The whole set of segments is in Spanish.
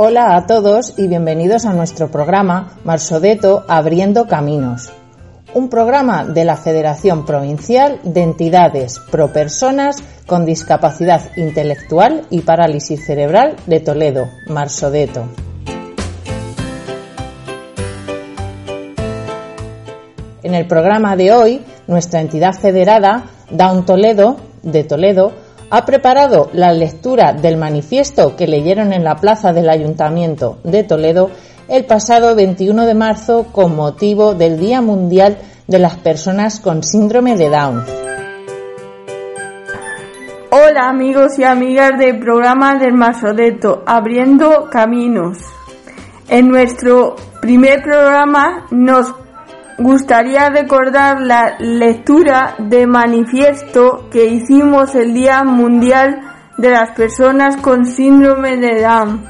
Hola a todos y bienvenidos a nuestro programa Marsodeto Abriendo Caminos, un programa de la Federación Provincial de Entidades Pro Personas con Discapacidad Intelectual y Parálisis Cerebral de Toledo, Marsodeto. En el programa de hoy, nuestra entidad federada, Down Toledo, de Toledo, ha preparado la lectura del manifiesto que leyeron en la plaza del Ayuntamiento de Toledo el pasado 21 de marzo con motivo del Día Mundial de las Personas con Síndrome de Down. Hola amigos y amigas del programa del Masodeto, Abriendo Caminos. En nuestro primer programa nos gustaría recordar la lectura de manifiesto que hicimos el Día Mundial de las Personas con Síndrome de Down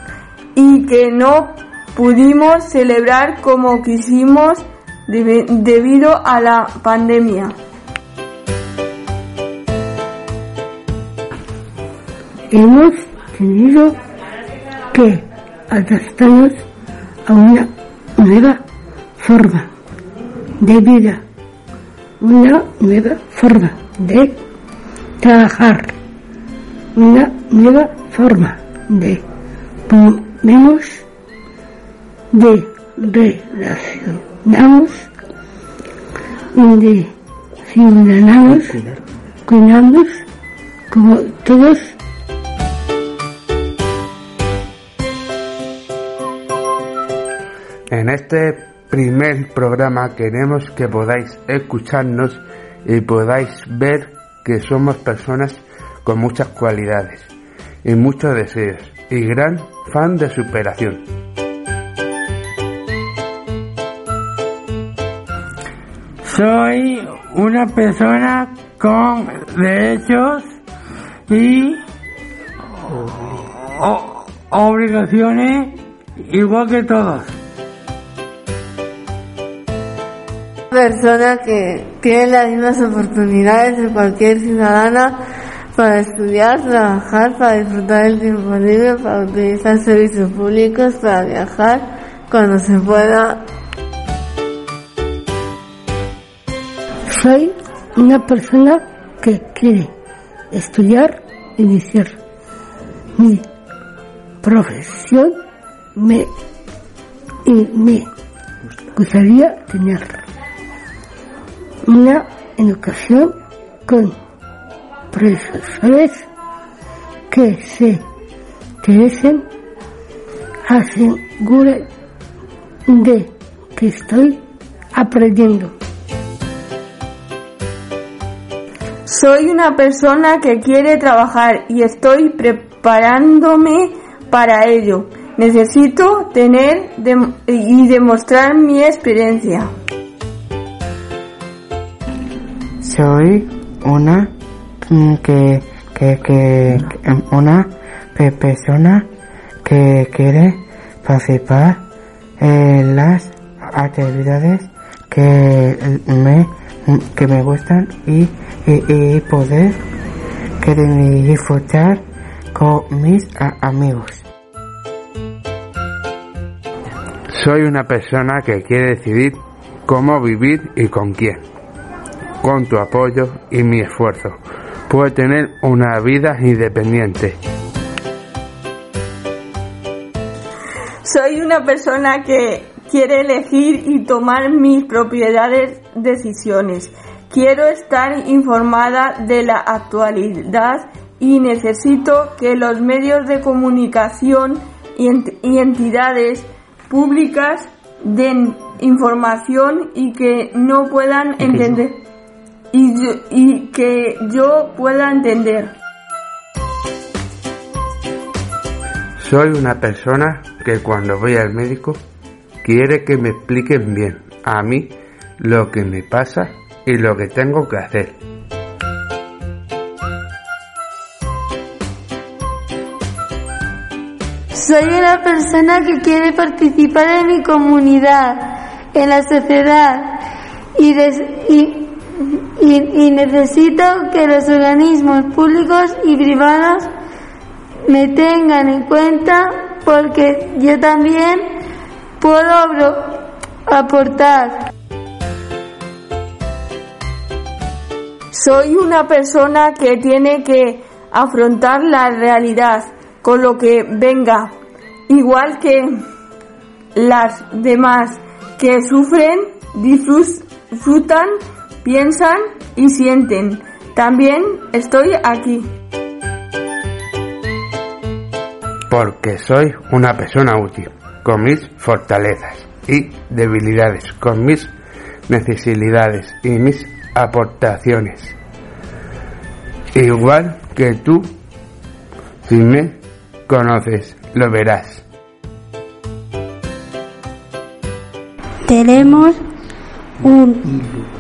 y que no pudimos celebrar como quisimos debido a la pandemia. Hemos tenido que adaptarnos a una nueva forma de vida, una nueva forma de trabajar, una nueva forma de ponemos de relacionamos de ciudadanos cuidamos como todos. En este primer programa queremos que podáis escucharnos y podáis ver que somos personas con muchas cualidades y muchos deseos y gran fan de superación. Soy una persona con derechos y obligaciones igual que todos. Persona que tiene las mismas oportunidades de cualquier ciudadana para estudiar, trabajar, para disfrutar el tiempo libre, para utilizar servicios públicos, para viajar cuando se pueda. Soy una persona que quiere estudiar, iniciar mi profesión me, y me gustaría tener una educación con profesores que se interesen, aseguren de que estoy aprendiendo. Soy una persona que quiere trabajar y estoy preparándome para ello. Necesito tener y demostrar mi experiencia. Soy una que, que, que una persona que quiere participar en las actividades que me que me gustan y, y, poder disfrutar con mis amigos. Soy una persona que quiere decidir cómo vivir y con quién con tu apoyo y mi esfuerzo, puedo tener una vida independiente. Soy una persona que quiere elegir y tomar mis propiedades decisiones. Quiero estar informada de la actualidad y necesito que los medios de comunicación y entidades públicas den información y que no puedan entender y, que yo pueda entender. Soy una persona que cuando voy al médico quiere que me expliquen bien a mí lo que me pasa y lo que tengo que hacer. Soy una persona que quiere participar en mi comunidad, en la sociedad y, y y, necesito que los organismos públicos y privados me tengan en cuenta porque yo también puedo aportar. Soy una persona que tiene que afrontar la realidad con lo que venga, igual que las demás que sufren, disfrutan, piensan y sienten. También estoy aquí. Porque soy una persona útil, con mis fortalezas y debilidades, con mis necesidades y mis aportaciones. Igual que tú, si me conoces, lo verás. Tenemos un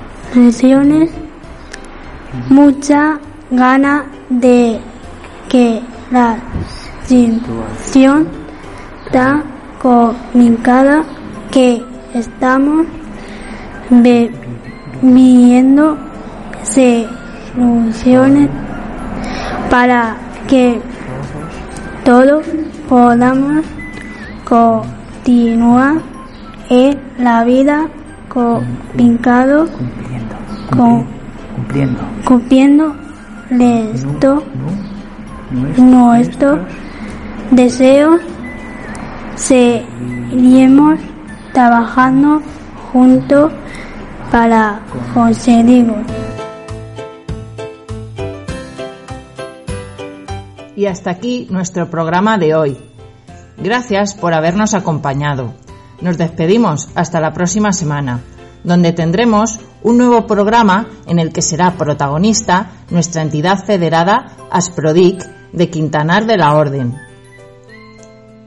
mucha gana de que la situación tan complicada que estamos viviendo se solucione para que todos podamos continuar en la vida con cumpliendo, cumpliendo, cumpliendo esto, nuestro deseo, seguiremos trabajando juntos para conseguirlo. Y hasta aquí nuestro programa de hoy. Gracias por habernos acompañado. Nos despedimos hasta la próxima semana, donde tendremos un nuevo programa en el que será protagonista nuestra entidad federada Asprodic de Quintanar de la Orden.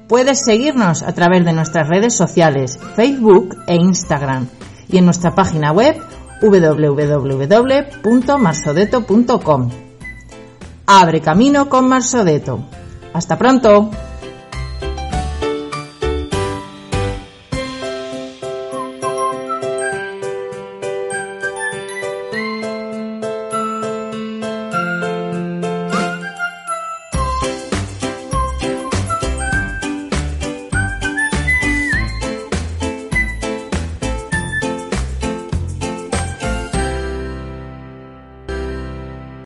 Puedes seguirnos a través de nuestras redes sociales, Facebook e Instagram y en nuestra página web www.marsodeto.com. Abre camino con Marsodeto. Hasta pronto.